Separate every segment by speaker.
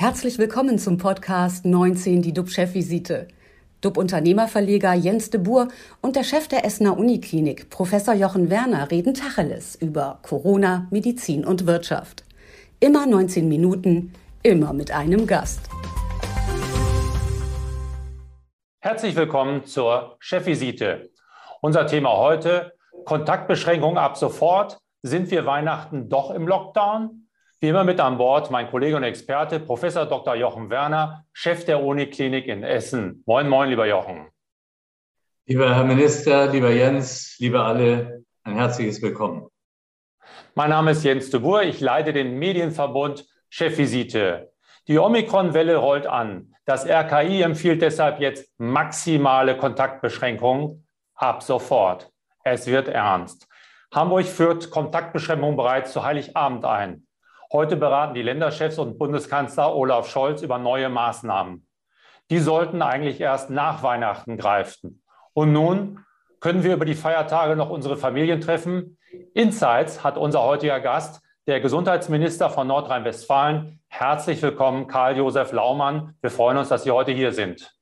Speaker 1: Herzlich willkommen zum Podcast 19, die DUB-Chefvisite. DUB-Unternehmerverleger Jens de Boer und der Chef der Essener Uniklinik, Professor Jochen Werner, reden Tacheles über Corona, Medizin und Wirtschaft. Immer 19 Minuten, immer mit einem Gast.
Speaker 2: Herzlich willkommen zur Chefvisite. Unser Thema heute: Kontaktbeschränkungen ab sofort. Sind wir Weihnachten doch im Lockdown? Wie immer mit an Bord mein Kollege und Experte, Professor Dr. Jochen Werner, Chef der Uniklinik in Essen. Moin, moin, lieber Jochen.
Speaker 3: Lieber Herr Minister, lieber Jens, liebe alle, ein herzliches Willkommen.
Speaker 2: Mein Name ist Jens de Boer, ich leite den Medienverbund Chefvisite. Die Omikron-Welle rollt an. Das RKI empfiehlt deshalb jetzt maximale Kontaktbeschränkungen ab sofort. Es wird ernst. Hamburg führt Kontaktbeschränkungen bereits zu Heiligabend ein. Heute beraten die Länderchefs und Bundeskanzler Olaf Scholz über neue Maßnahmen. Die sollten eigentlich erst nach Weihnachten greifen. Und nun können wir über die Feiertage noch unsere Familien treffen. Insights hat unser heutiger Gast, der Gesundheitsminister von Nordrhein-Westfalen. Herzlich willkommen, Karl-Josef Laumann. Wir freuen uns, dass Sie heute hier sind.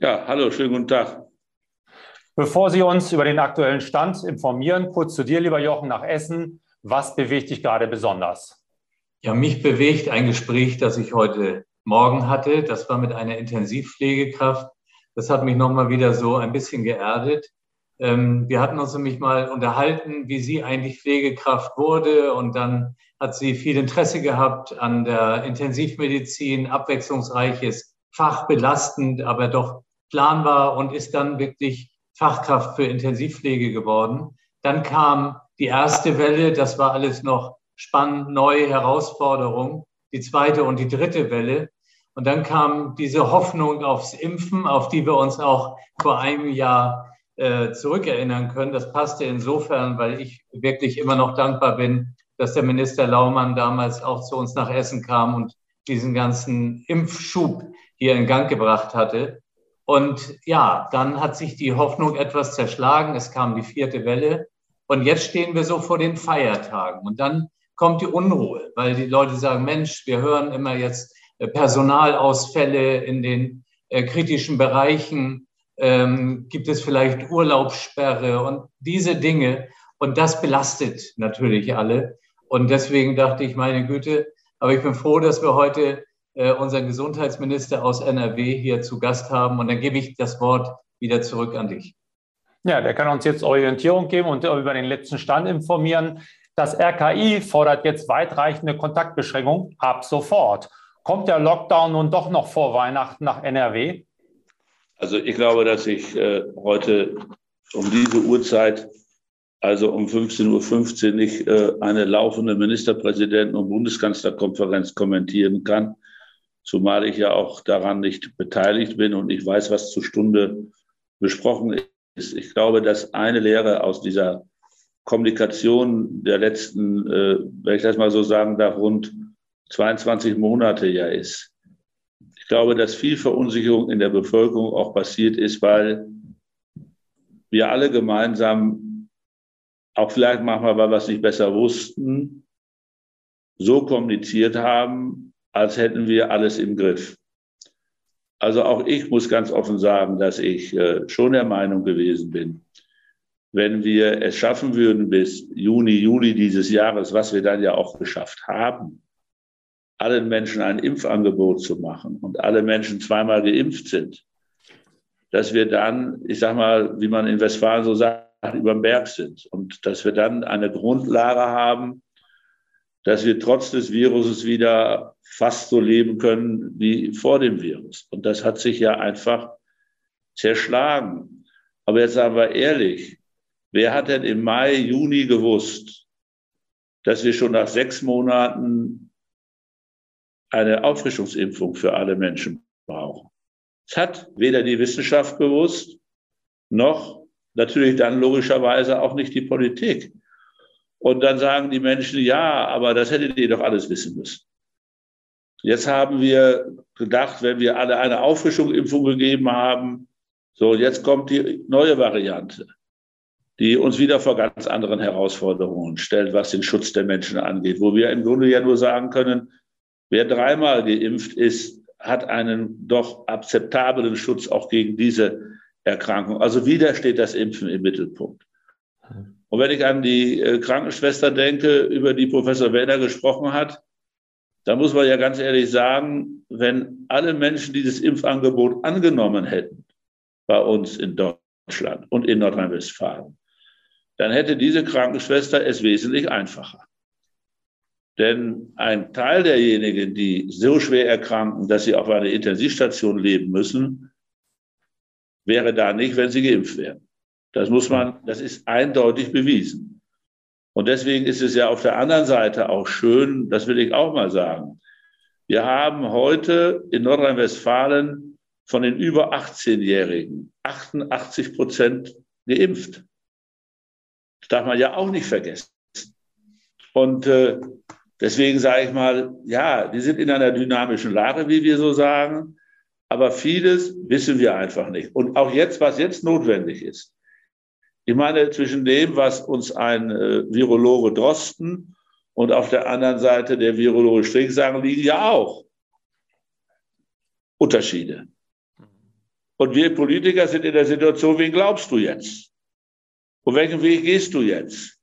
Speaker 4: Ja, hallo, schönen guten Tag.
Speaker 2: Bevor Sie uns über den aktuellen Stand informieren, kurz zu dir, lieber Jochen, nach Essen. Was bewegt dich gerade besonders?
Speaker 3: Ja, mich bewegt ein Gespräch, das ich heute Morgen hatte. Das war mit einer Intensivpflegekraft. Das hat mich nochmal wieder so ein bisschen geerdet. Ähm, wir hatten uns nämlich mal unterhalten, wie sie eigentlich Pflegekraft wurde. Und dann hat sie viel Interesse gehabt an der Intensivmedizin, abwechslungsreiches Fach, belastend, aber doch planbar und ist dann wirklich Fachkraft für Intensivpflege geworden. Dann kam die erste Welle, das war alles noch spannend, neue Herausforderungen, die zweite und die dritte Welle. Und dann kam diese Hoffnung aufs Impfen, auf die wir uns auch vor einem Jahr äh, zurückerinnern können. Das passte insofern, weil ich wirklich immer noch dankbar bin, dass der Minister Laumann damals auch zu uns nach Essen kam und diesen ganzen Impfschub hier in Gang gebracht hatte. Und ja, dann hat sich die Hoffnung etwas zerschlagen. Es kam die vierte Welle. Und jetzt stehen wir so vor den Feiertagen. Und dann kommt die Unruhe, weil die Leute sagen, Mensch, wir hören immer jetzt äh, Personalausfälle in den äh, kritischen Bereichen, ähm, gibt es vielleicht Urlaubssperre und diese Dinge. Und das belastet natürlich alle. Und deswegen dachte ich, meine Güte, aber ich bin froh, dass wir heute äh, unseren Gesundheitsminister aus NRW hier zu Gast haben. Und dann gebe ich das Wort wieder zurück an dich.
Speaker 2: Ja, der kann uns jetzt Orientierung geben und über den letzten Stand informieren. Das RKI fordert jetzt weitreichende Kontaktbeschränkungen ab sofort. Kommt der Lockdown nun doch noch vor Weihnachten nach NRW?
Speaker 4: Also ich glaube, dass ich äh, heute um diese Uhrzeit, also um 15.15 Uhr, nicht äh, eine laufende Ministerpräsidenten- und Bundeskanzlerkonferenz kommentieren kann, zumal ich ja auch daran nicht beteiligt bin und ich weiß, was zur Stunde besprochen ist. Ich glaube, dass eine Lehre aus dieser Kommunikation der letzten, äh, wenn ich das mal so sagen darf, rund 22 Monate ja ist. Ich glaube, dass viel Verunsicherung in der Bevölkerung auch passiert ist, weil wir alle gemeinsam, auch vielleicht manchmal, weil wir es nicht besser wussten, so kommuniziert haben, als hätten wir alles im Griff. Also auch ich muss ganz offen sagen, dass ich äh, schon der Meinung gewesen bin, wenn wir es schaffen würden, bis Juni, Juli dieses Jahres, was wir dann ja auch geschafft haben, allen Menschen ein Impfangebot zu machen und alle Menschen zweimal geimpft sind, dass wir dann, ich sag mal, wie man in Westfalen so sagt, über dem Berg sind und dass wir dann eine Grundlage haben, dass wir trotz des Viruses wieder fast so leben können wie vor dem Virus. Und das hat sich ja einfach zerschlagen. Aber jetzt sagen wir ehrlich, Wer hat denn im Mai, Juni gewusst, dass wir schon nach sechs Monaten eine Auffrischungsimpfung für alle Menschen brauchen? Es hat weder die Wissenschaft gewusst, noch natürlich dann logischerweise auch nicht die Politik. Und dann sagen die Menschen, ja, aber das hättet ihr doch alles wissen müssen. Jetzt haben wir gedacht, wenn wir alle eine Auffrischungsimpfung gegeben haben, so, jetzt kommt die neue Variante die uns wieder vor ganz anderen Herausforderungen stellt, was den Schutz der Menschen angeht, wo wir im Grunde ja nur sagen können, Wer dreimal geimpft ist, hat einen doch akzeptablen Schutz auch gegen diese Erkrankung. Also wieder steht das Impfen im Mittelpunkt. Und wenn ich an die äh, Krankenschwester denke, über die Professor Werner gesprochen hat, da muss man ja ganz ehrlich sagen, wenn alle Menschen dieses Impfangebot angenommen hätten bei uns in Deutschland und in Nordrhein-Westfalen, dann hätte diese Krankenschwester es wesentlich einfacher. Denn ein Teil derjenigen, die so schwer erkranken, dass sie auf einer Intensivstation leben müssen, wäre da nicht, wenn sie geimpft wären. Das muss man, das ist eindeutig bewiesen. Und deswegen ist es ja auf der anderen Seite auch schön, das will ich auch mal sagen. Wir haben heute in Nordrhein-Westfalen von den über 18-Jährigen 88 Prozent geimpft. Das darf man ja auch nicht vergessen. Und äh, deswegen sage ich mal, ja, wir sind in einer dynamischen Lage, wie wir so sagen. Aber vieles wissen wir einfach nicht. Und auch jetzt, was jetzt notwendig ist, ich meine, zwischen dem, was uns ein äh, Virologe Drosten und auf der anderen Seite der Virologe Strick sagen, liegen ja auch Unterschiede. Und wir Politiker sind in der Situation, wen glaubst du jetzt? Und welchen Weg gehst du jetzt?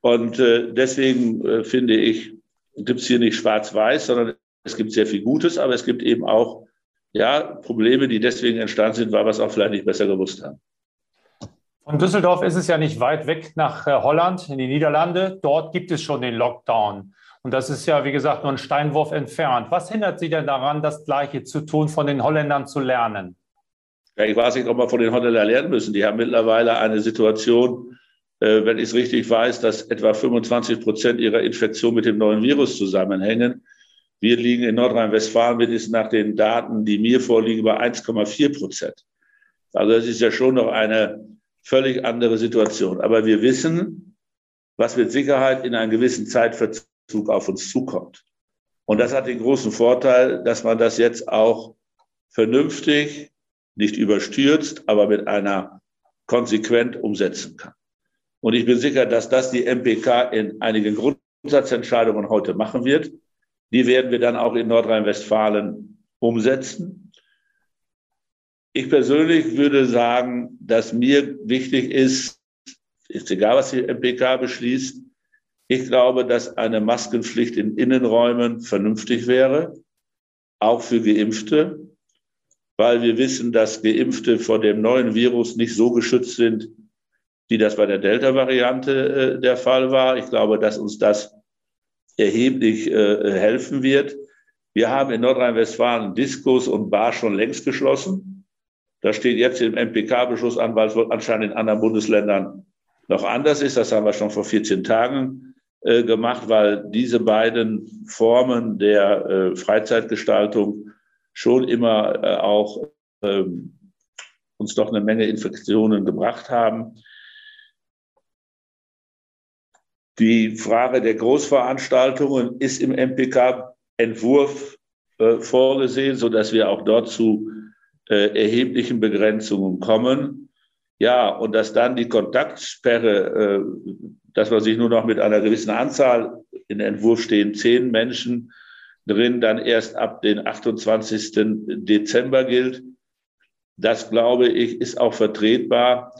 Speaker 4: Und äh, deswegen äh, finde ich, gibt es hier nicht schwarz-weiß, sondern es gibt sehr viel Gutes, aber es gibt eben auch ja, Probleme, die deswegen entstanden sind, weil wir es auch vielleicht nicht besser gewusst haben.
Speaker 2: Von Düsseldorf ist es ja nicht weit weg nach äh, Holland, in die Niederlande. Dort gibt es schon den Lockdown. Und das ist ja, wie gesagt, nur ein Steinwurf entfernt. Was hindert Sie denn daran, das Gleiche zu tun, von den Holländern zu lernen?
Speaker 4: Ich weiß nicht, ob wir von den Holländern lernen müssen. Die haben mittlerweile eine Situation, äh, wenn ich es richtig weiß, dass etwa 25 Prozent ihrer Infektion mit dem neuen Virus zusammenhängen. Wir liegen in Nordrhein-Westfalen mindestens nach den Daten, die mir vorliegen, bei 1,4 Prozent. Also das ist ja schon noch eine völlig andere Situation. Aber wir wissen, was mit Sicherheit in einem gewissen Zeitverzug auf uns zukommt. Und das hat den großen Vorteil, dass man das jetzt auch vernünftig, nicht überstürzt, aber mit einer konsequent umsetzen kann. Und ich bin sicher, dass das die MPK in einigen Grundsatzentscheidungen heute machen wird. Die werden wir dann auch in Nordrhein-Westfalen umsetzen. Ich persönlich würde sagen, dass mir wichtig ist, ist egal, was die MPK beschließt, ich glaube, dass eine Maskenpflicht in Innenräumen vernünftig wäre, auch für Geimpfte, weil wir wissen, dass Geimpfte vor dem neuen Virus nicht so geschützt sind, wie das bei der Delta-Variante äh, der Fall war. Ich glaube, dass uns das erheblich äh, helfen wird. Wir haben in Nordrhein-Westfalen Diskos und Bar schon längst geschlossen. Das steht jetzt im MPK-Beschluss an, weil es anscheinend in anderen Bundesländern noch anders ist. Das haben wir schon vor 14 Tagen äh, gemacht, weil diese beiden Formen der äh, Freizeitgestaltung schon immer äh, auch ähm, uns doch eine Menge Infektionen gebracht haben. Die Frage der Großveranstaltungen ist im MPK-Entwurf äh, vorgesehen, sodass wir auch dort zu äh, erheblichen Begrenzungen kommen. Ja, und dass dann die Kontaktsperre, äh, dass man sich nur noch mit einer gewissen Anzahl, in Entwurf stehen zehn Menschen drin, dann erst ab den 28. Dezember gilt. Das, glaube ich, ist auch vertretbar.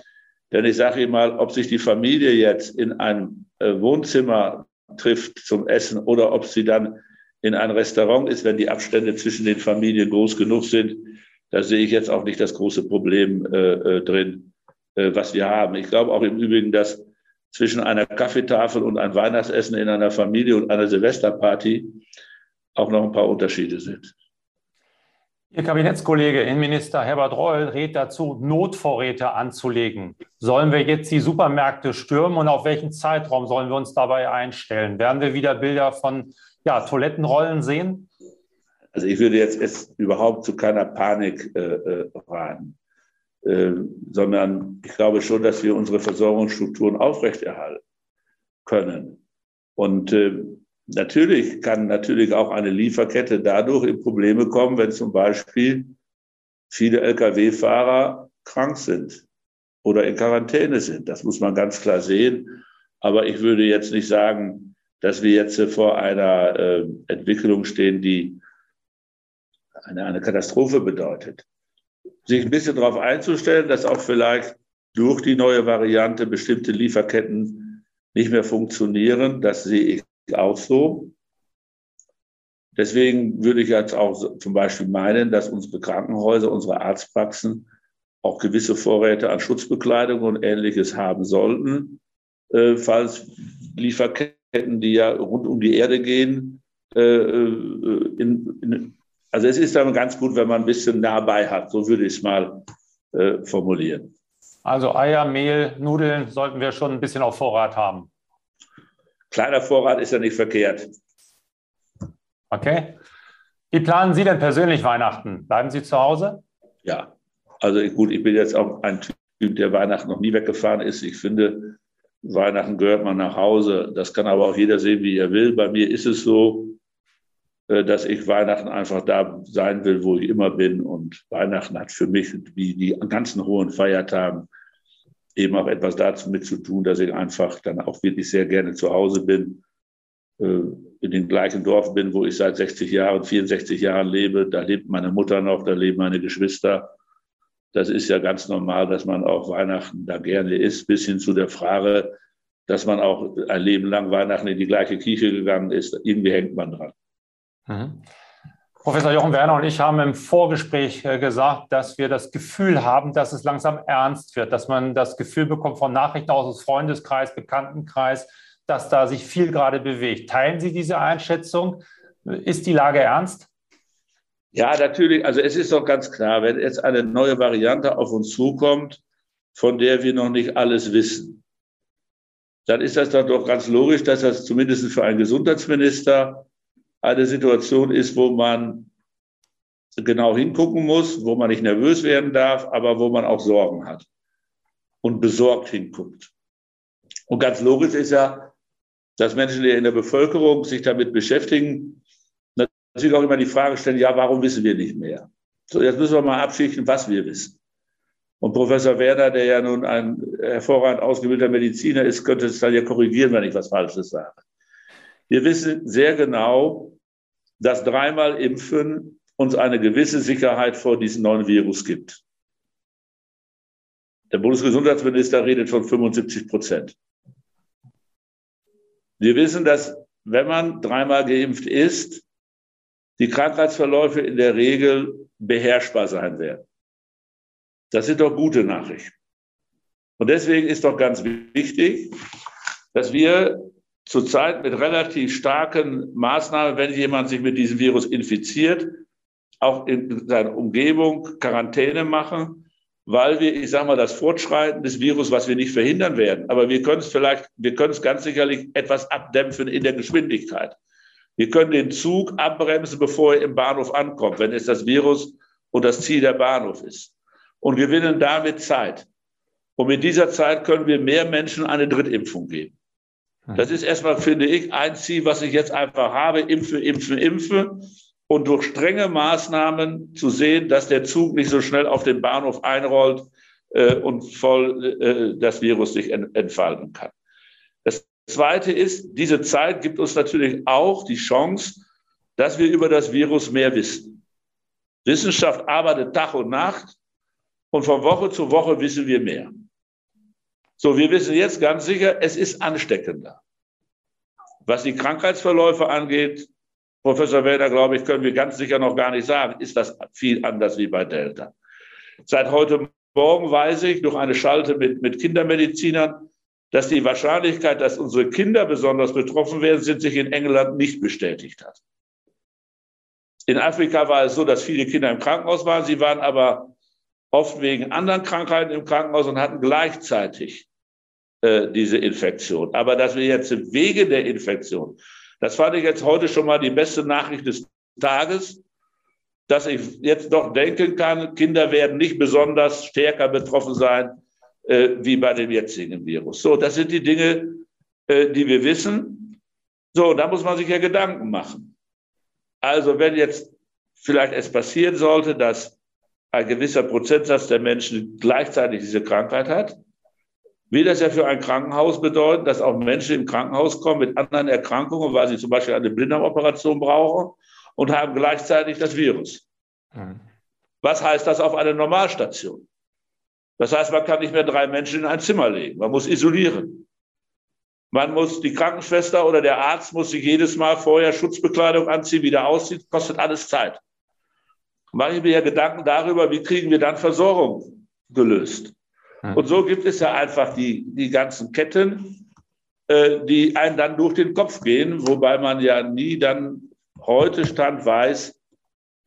Speaker 4: Denn ich sage Ihnen mal, ob sich die Familie jetzt in einem äh, Wohnzimmer trifft zum Essen oder ob sie dann in ein Restaurant ist, wenn die Abstände zwischen den Familien groß genug sind, da sehe ich jetzt auch nicht das große Problem äh, äh, drin, äh, was wir haben. Ich glaube auch im Übrigen, dass zwischen einer Kaffeetafel und ein Weihnachtsessen in einer Familie und einer Silvesterparty auch noch ein paar Unterschiede sind.
Speaker 2: Ihr Kabinettskollege Innenminister Herbert Reul rät dazu, Notvorräte anzulegen. Sollen wir jetzt die Supermärkte stürmen und auf welchen Zeitraum sollen wir uns dabei einstellen? Werden wir wieder Bilder von ja, Toilettenrollen sehen?
Speaker 4: Also ich würde jetzt, jetzt überhaupt zu keiner Panik äh, äh, raten, äh, sondern ich glaube schon, dass wir unsere Versorgungsstrukturen aufrechterhalten können. Und äh, natürlich kann natürlich auch eine Lieferkette dadurch in Probleme kommen, wenn zum Beispiel viele Lkw-Fahrer krank sind oder in Quarantäne sind. Das muss man ganz klar sehen. Aber ich würde jetzt nicht sagen, dass wir jetzt vor einer äh, Entwicklung stehen, die eine, eine Katastrophe bedeutet. Sich ein bisschen darauf einzustellen, dass auch vielleicht durch die neue Variante bestimmte Lieferketten nicht mehr funktionieren, das sehe ich auch so. Deswegen würde ich jetzt auch zum Beispiel meinen, dass unsere Krankenhäuser, unsere Arztpraxen auch gewisse Vorräte an Schutzbekleidung und Ähnliches haben sollten, äh, falls Lieferketten, die ja rund um die Erde gehen, äh, äh in, in, also es ist dann ganz gut, wenn man ein bisschen nah bei hat, so würde ich es mal äh, formulieren.
Speaker 2: Also Eier, Mehl, Nudeln sollten wir schon ein bisschen auf Vorrat haben.
Speaker 4: Kleiner Vorrat ist ja nicht verkehrt.
Speaker 2: Okay. Wie planen Sie denn persönlich Weihnachten? Bleiben Sie zu Hause?
Speaker 4: Ja, also gut, ich bin jetzt auch ein Typ, der Weihnachten noch nie weggefahren ist. Ich finde, Weihnachten gehört man nach Hause. Das kann aber auch jeder sehen, wie er will. Bei mir ist es so, äh, dass ich Weihnachten einfach da sein will, wo ich immer bin. Und Weihnachten hat für mich, wie die ganzen hohen Feiertagen, eben auch etwas dazu mit zu tun, dass ich einfach dann auch wirklich sehr gerne zu Hause bin, äh, in dem gleichen Dorf bin, wo ich seit 60 Jahren, 64 Jahren lebe. Da lebt meine Mutter noch, da leben meine Geschwister. Das ist ja ganz normal, dass man auch Weihnachten da gerne ist, bis hin zu der Frage, dass man auch ein Leben lang Weihnachten in die gleiche Kirche gegangen ist. Irgendwie hängt man dran.
Speaker 2: Mhm. Professor Jochen Werner und ich haben im Vorgespräch äh, gesagt, dass wir das Gefühl haben, dass es langsam ernst wird, dass man das Gefühl bekommt von Nachrichten aus dem Freundeskreis, Bekanntenkreis, dass da sich viel gerade bewegt. Teilen Sie diese Einschätzung? Ist die Lage ernst?
Speaker 4: Ja, natürlich. Also es ist doch ganz klar, wenn jetzt eine neue Variante auf uns zukommt, von der wir noch nicht alles wissen, dann ist das doch ganz logisch, dass das zumindest für einen Gesundheitsminister eine Situation ist, wo man genau hingucken muss, wo man nicht nervös werden darf, aber wo man auch Sorgen hat und besorgt hinguckt. Und ganz logisch ist ja, dass Menschen, die in der Bevölkerung sich damit beschäftigen, natürlich auch immer die Frage stellen, ja, warum wissen wir nicht mehr? So, jetzt müssen wir mal abschichten, was wir wissen. Und Professor Werner, der ja nun ein hervorragend ausgebildeter Mediziner ist, könnte es dann ja korrigieren, wenn ich was Falsches sage. Wir wissen sehr genau, dass dreimal Impfen uns eine gewisse Sicherheit vor diesem neuen Virus gibt. Der Bundesgesundheitsminister redet von 75 Prozent. Wir wissen, dass wenn man dreimal geimpft ist, die Krankheitsverläufe in der Regel beherrschbar sein werden. Das sind doch gute Nachrichten. Und deswegen ist doch ganz wichtig, dass wir zurzeit mit relativ starken Maßnahmen, wenn jemand sich mit diesem Virus infiziert, auch in seiner Umgebung Quarantäne machen, weil wir, ich sage mal, das Fortschreiten des Virus, was wir nicht verhindern werden, aber wir können es vielleicht, wir können es ganz sicherlich etwas abdämpfen in der Geschwindigkeit. Wir können den Zug abbremsen, bevor er im Bahnhof ankommt, wenn es das Virus und das Ziel der Bahnhof ist. Und gewinnen damit Zeit. Und mit dieser Zeit können wir mehr Menschen eine Drittimpfung geben. Das ist erstmal, finde ich, ein Ziel, was ich jetzt einfach habe, impfe, impfe, impfe. Und durch strenge Maßnahmen zu sehen, dass der Zug nicht so schnell auf den Bahnhof einrollt äh, und voll äh, das Virus sich ent entfalten kann. Das Zweite ist, diese Zeit gibt uns natürlich auch die Chance, dass wir über das Virus mehr wissen. Wissenschaft arbeitet Tag und Nacht und von Woche zu Woche wissen wir mehr. So, wir wissen jetzt ganz sicher, es ist ansteckender. Was die Krankheitsverläufe angeht, Professor Werner, glaube ich, können wir ganz sicher noch gar nicht sagen, ist das viel anders wie bei Delta. Seit heute Morgen weiß ich durch eine Schalte mit, mit Kindermedizinern, dass die Wahrscheinlichkeit, dass unsere Kinder besonders betroffen werden, sind, sich in England nicht bestätigt hat. In Afrika war es so, dass viele Kinder im Krankenhaus waren. Sie waren aber oft wegen anderen Krankheiten im Krankenhaus und hatten gleichzeitig äh, diese Infektion. Aber dass wir jetzt wegen der Infektion, das fand ich jetzt heute schon mal die beste Nachricht des Tages, dass ich jetzt doch denken kann, Kinder werden nicht besonders stärker betroffen sein äh, wie bei dem jetzigen Virus. So, das sind die Dinge, äh, die wir wissen. So, da muss man sich ja Gedanken machen. Also, wenn jetzt vielleicht es passieren sollte, dass ein gewisser Prozentsatz der Menschen gleichzeitig diese Krankheit hat, will das ja für ein Krankenhaus bedeuten, dass auch Menschen im Krankenhaus kommen mit anderen Erkrankungen, weil sie zum Beispiel eine Blinddarmoperation brauchen und haben gleichzeitig das Virus. Mhm. Was heißt das auf einer Normalstation? Das heißt, man kann nicht mehr drei Menschen in ein Zimmer legen. Man muss isolieren. Man muss, die Krankenschwester oder der Arzt muss sich jedes Mal vorher Schutzbekleidung anziehen, wieder aussieht, kostet alles Zeit. Mache ich mir ja Gedanken darüber, wie kriegen wir dann Versorgung gelöst. Und so gibt es ja einfach die, die ganzen Ketten, äh, die einen dann durch den Kopf gehen, wobei man ja nie dann heute Stand weiß,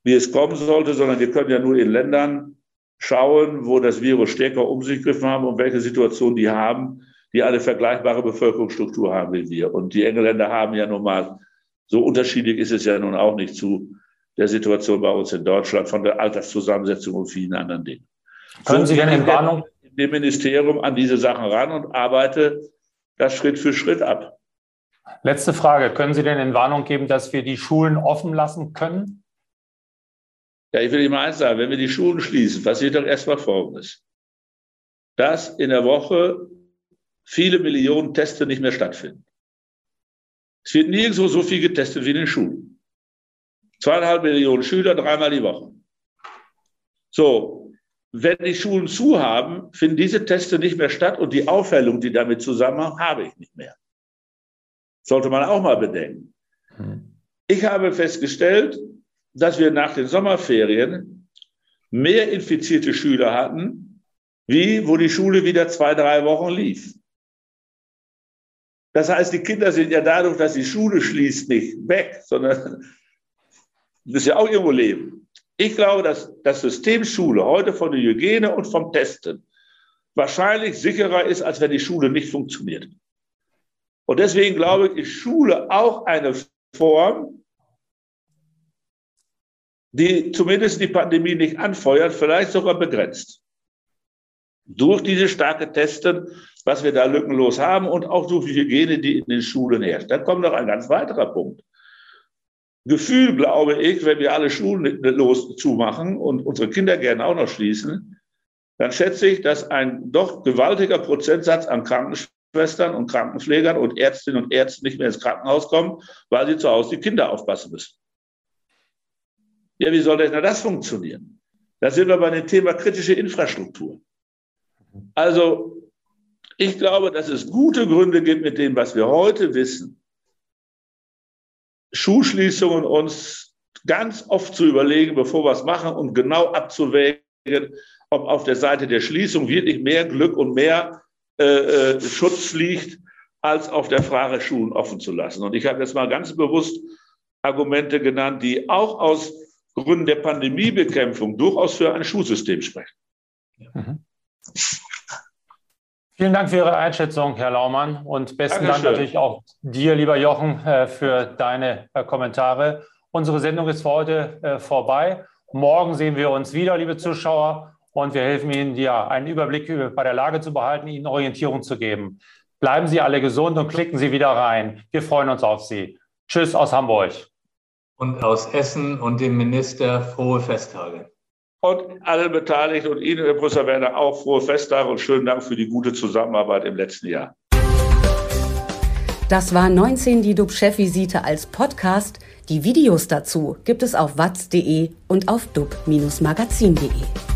Speaker 4: wie es kommen sollte, sondern wir können ja nur in Ländern schauen, wo das Virus stärker um sich gegriffen haben und welche Situation die haben, die eine vergleichbare Bevölkerungsstruktur haben wie wir. Und die Engländer haben ja nun mal, so unterschiedlich ist es ja nun auch nicht zu der Situation bei uns in Deutschland, von der Alterszusammensetzung und vielen anderen Dingen.
Speaker 2: Können so Sie denn in Warnung?
Speaker 4: Dem Ministerium an diese Sachen ran und arbeite das Schritt für Schritt ab.
Speaker 2: Letzte Frage. Können Sie denn in Warnung geben, dass wir die Schulen offen lassen können?
Speaker 4: Ja, ich will Ihnen mal eins sagen. Wenn wir die Schulen schließen, passiert doch erstmal Folgendes. Dass in der Woche viele Millionen Teste nicht mehr stattfinden. Es wird nirgendwo so viel getestet wie in den Schulen. Zweieinhalb Millionen Schüler, dreimal die Woche. So, wenn die Schulen zu haben, finden diese Teste nicht mehr statt und die Aufhellung, die damit zusammenhängt, habe ich nicht mehr. Sollte man auch mal bedenken. Hm. Ich habe festgestellt, dass wir nach den Sommerferien mehr infizierte Schüler hatten, wie wo die Schule wieder zwei, drei Wochen lief. Das heißt, die Kinder sind ja dadurch, dass die Schule schließt, nicht weg, sondern müssen ja auch irgendwo leben. Ich glaube, dass das System Schule heute von der Hygiene und vom Testen wahrscheinlich sicherer ist, als wenn die Schule nicht funktioniert. Und deswegen glaube ich, ist Schule auch eine Form, die zumindest die Pandemie nicht anfeuert, vielleicht sogar begrenzt. Durch diese starke Testen, was wir da lückenlos haben und auch durch die Hygiene, die in den Schulen herrscht. Da kommt noch ein ganz weiterer Punkt. Gefühl, glaube ich, wenn wir alle Schulen los zumachen und unsere Kinder gerne auch noch schließen, dann schätze ich, dass ein doch gewaltiger Prozentsatz an Krankenschwestern und Krankenpflegern und Ärztinnen und Ärzten nicht mehr ins Krankenhaus kommen, weil sie zu Hause die Kinder aufpassen müssen. Ja, wie soll denn das funktionieren? Da sind wir bei dem Thema kritische Infrastruktur. Also, ich glaube, dass es gute Gründe gibt mit dem, was wir heute wissen, Schulschließungen uns ganz oft zu überlegen, bevor wir es machen und genau abzuwägen, ob auf der Seite der Schließung wirklich mehr Glück und mehr äh, äh, Schutz liegt, als auf der Frage, Schulen offen zu lassen. Und ich habe jetzt mal ganz bewusst Argumente genannt, die auch aus Gründen der Pandemiebekämpfung durchaus für ein Schulsystem sprechen. Mhm.
Speaker 2: Vielen Dank für Ihre Einschätzung, Herr Laumann. Und besten Dankeschön. Dank natürlich auch dir, lieber Jochen, äh, für deine äh, Kommentare. Unsere Sendung ist für heute äh, vorbei. Morgen sehen wir uns wieder, liebe Zuschauer, und wir helfen Ihnen, ja, einen Überblick bei der Lage zu behalten, Ihnen Orientierung zu geben. Bleiben Sie alle gesund und klicken Sie wieder rein. Wir freuen uns auf Sie. Tschüss aus Hamburg.
Speaker 3: Und aus Essen und dem Minister frohe Festtage
Speaker 4: und alle Beteiligten und Ihnen, Herr Professor Werner, auch frohe Festtage und schönen Dank für die gute Zusammenarbeit im letzten Jahr.
Speaker 1: Das war 19 die DUB-Chefvisite als Podcast. Die Videos dazu gibt es auf watz.de und auf dub-magazin.de.